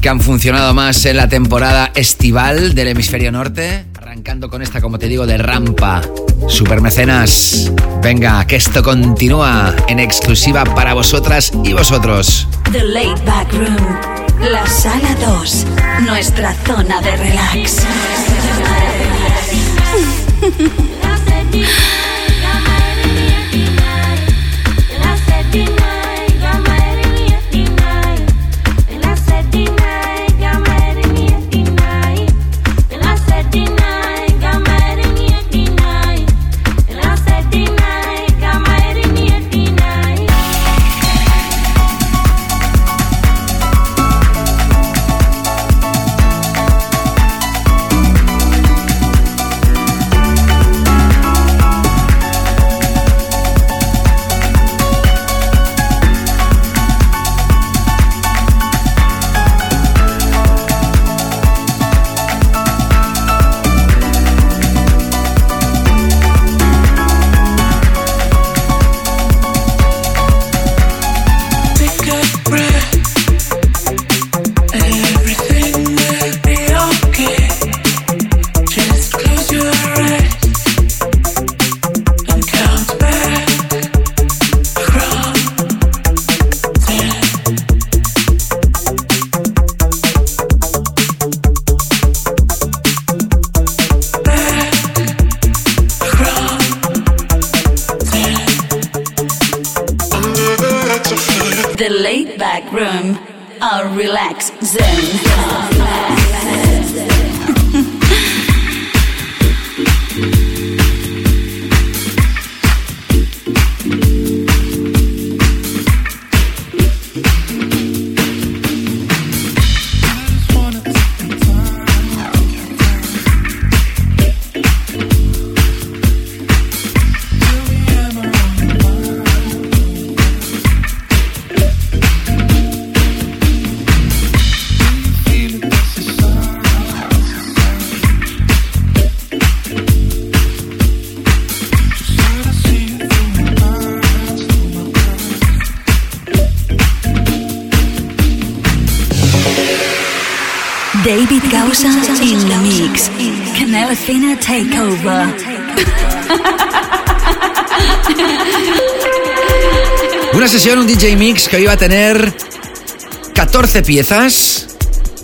que han funcionado más en la temporada estival del hemisferio norte, arrancando con esta, como te digo, de rampa. Super mecenas, venga, que esto continúa en exclusiva para vosotras y vosotros. The Laid Back Room. La sala 2. Nuestra zona de relax. Una sesión, un DJ Mix que iba a tener 14 piezas.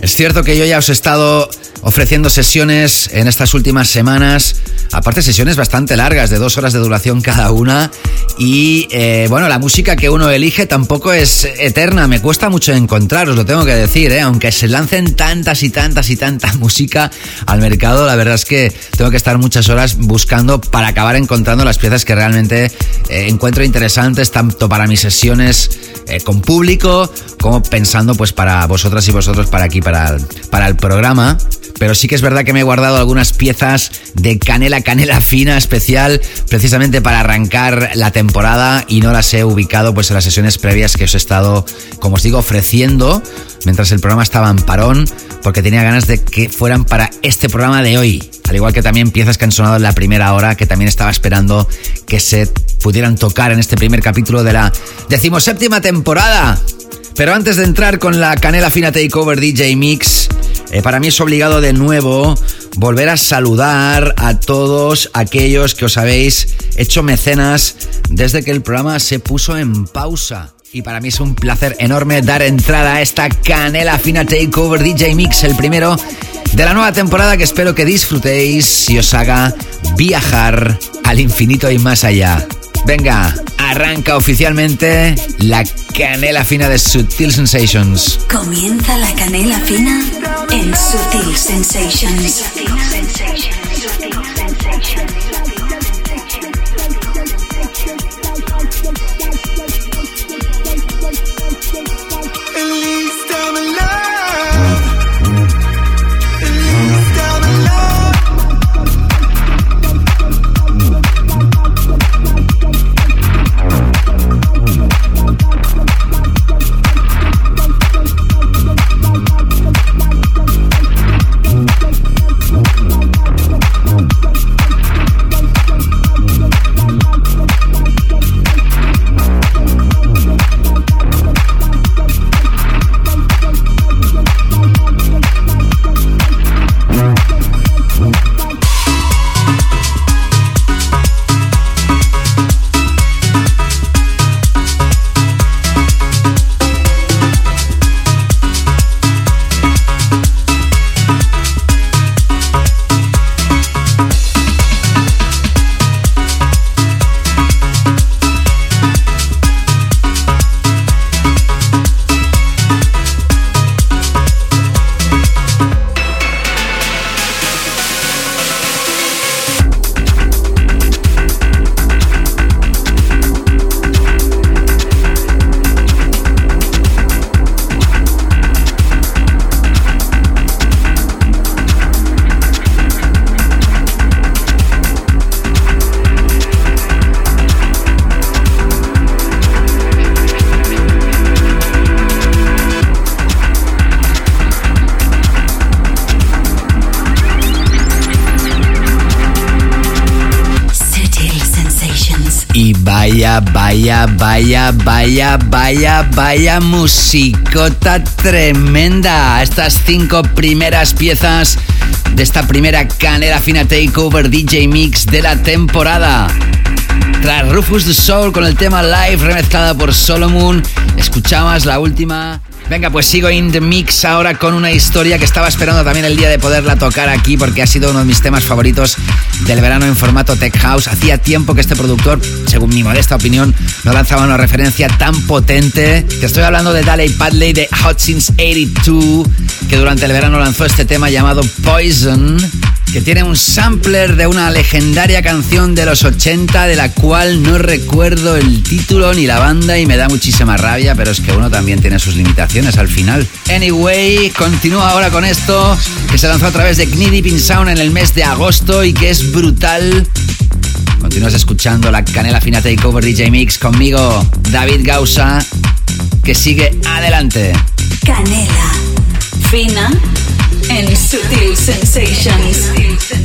Es cierto que yo ya os he estado ofreciendo sesiones en estas últimas semanas Aparte sesiones bastante largas, de dos horas de duración cada una. Y eh, bueno, la música que uno elige tampoco es eterna, me cuesta mucho encontrar, os lo tengo que decir, ¿eh? aunque se lancen tantas y tantas y tanta música al mercado, la verdad es que tengo que estar muchas horas buscando para acabar encontrando las piezas que realmente eh, encuentro interesantes, tanto para mis sesiones eh, con público, como pensando pues para vosotras y vosotros para aquí, para para el programa pero sí que es verdad que me he guardado algunas piezas de canela, canela fina especial, precisamente para arrancar la temporada y no las he ubicado pues en las sesiones previas que os he estado, como os digo, ofreciendo mientras el programa estaba en parón, porque tenía ganas de que fueran para este programa de hoy. Al igual que también piezas que han sonado en la primera hora, que también estaba esperando que se pudieran tocar en este primer capítulo de la decimoséptima temporada. Pero antes de entrar con la Canela Fina Takeover DJ Mix, eh, para mí es obligado de nuevo volver a saludar a todos aquellos que os habéis hecho mecenas desde que el programa se puso en pausa. Y para mí es un placer enorme dar entrada a esta Canela Fina Takeover DJ Mix, el primero de la nueva temporada que espero que disfrutéis y os haga viajar al infinito y más allá. Venga, arranca oficialmente la canela fina de Sutil Sensations. Comienza la canela fina en Sutil Sensations. Vaya, vaya, vaya, vaya, vaya, vaya musicota tremenda. Estas cinco primeras piezas de esta primera canera fina takeover DJ Mix de la temporada. Tras Rufus the Soul con el tema live remezclada por Solomon, escuchabas la última Venga, pues sigo in the mix ahora con una historia que estaba esperando también el día de poderla tocar aquí porque ha sido uno de mis temas favoritos del verano en formato Tech House. Hacía tiempo que este productor, según mi modesta opinión, no lanzaba una referencia tan potente. Te estoy hablando de Daley Padley de Hot Since 82, que durante el verano lanzó este tema llamado Poison que tiene un sampler de una legendaria canción de los 80 de la cual no recuerdo el título ni la banda y me da muchísima rabia, pero es que uno también tiene sus limitaciones al final. Anyway, continúa ahora con esto que se lanzó a través de Knee Deep Sound en el mes de agosto y que es brutal. Continúas escuchando la Canela Fina Takeover DJ Mix conmigo, David Gausa, que sigue adelante. Canela Fina and Sutil Sensations.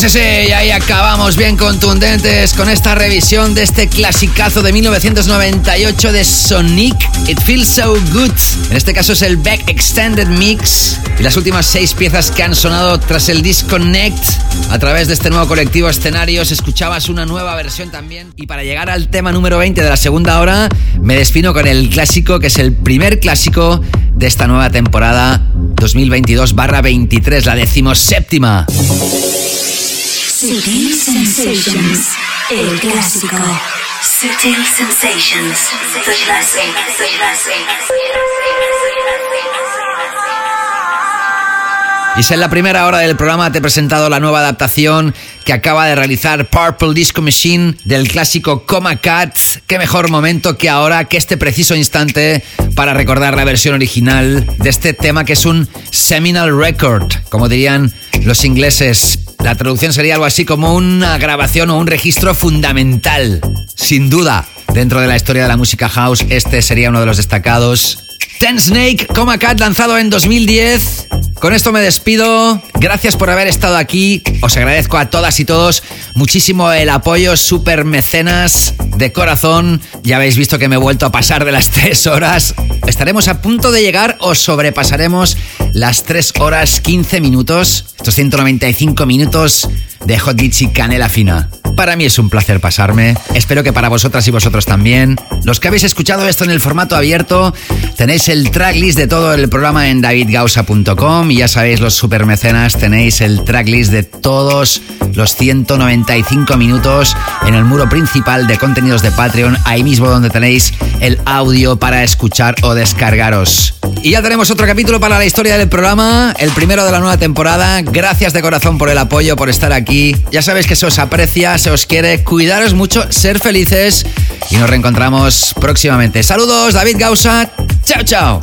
Sí, sí, y ahí acabamos bien contundentes con esta revisión de este clasicazo de 1998 de Sonic, It Feels So Good. En este caso es el Back Extended Mix y las últimas seis piezas que han sonado tras el Disconnect a través de este nuevo colectivo escenarios. Escuchabas una nueva versión también. Y para llegar al tema número 20 de la segunda hora, me despino con el clásico que es el primer clásico de esta nueva temporada 2022-23, la decimoséptima. Sutil Sensations, el clásico. Sutil Sensations, the classic, the classic. Y si en la primera hora del programa te he presentado la nueva adaptación que acaba de realizar Purple Disco Machine del clásico Coma Cat. Qué mejor momento que ahora, que este preciso instante, para recordar la versión original de este tema que es un seminal record, como dirían los ingleses. La traducción sería algo así como una grabación o un registro fundamental. Sin duda, dentro de la historia de la música house, este sería uno de los destacados. Ten Snake, Coma Cat, lanzado en 2010. Con esto me despido. Gracias por haber estado aquí. Os agradezco a todas y todos muchísimo el apoyo, super mecenas de corazón. Ya habéis visto que me he vuelto a pasar de las tres horas. Estaremos a punto de llegar o sobrepasaremos las 3 horas 15 minutos. Estos 195 minutos de Hot Beats y Canela Fina. Para mí es un placer pasarme. Espero que para vosotras y vosotros también. Los que habéis escuchado esto en el formato abierto, tenéis el tracklist de todo el programa en davidgausa.com y ya sabéis, los supermecenas, tenéis el tracklist de todos los 195 minutos en el muro principal de contenidos de Patreon, ahí mismo donde tenéis el audio para escuchar o descargaros. Y ya tenemos otro capítulo para la historia del programa, el primero de la nueva temporada. Gracias de corazón por el apoyo, por estar aquí. Ya sabéis que se os aprecia, se os quiere. Cuidaros mucho, ser felices y nos reencontramos próximamente. Saludos, David Gausa. Chao, chao.